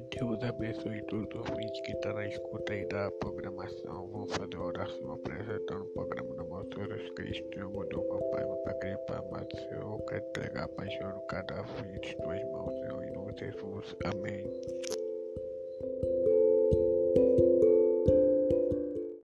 Deus abençoe todos os ouvintes que estão tá na escuta aí da programação. Vou fazer uma oração apresentando o programa do Amor Jesus Cristo. Eu mudou papai, meu pai, querer para amar o Senhor. Quero entregar a paixão no cada cadáver de tuas mãos, Senhor, em nome de Jesus. Amém.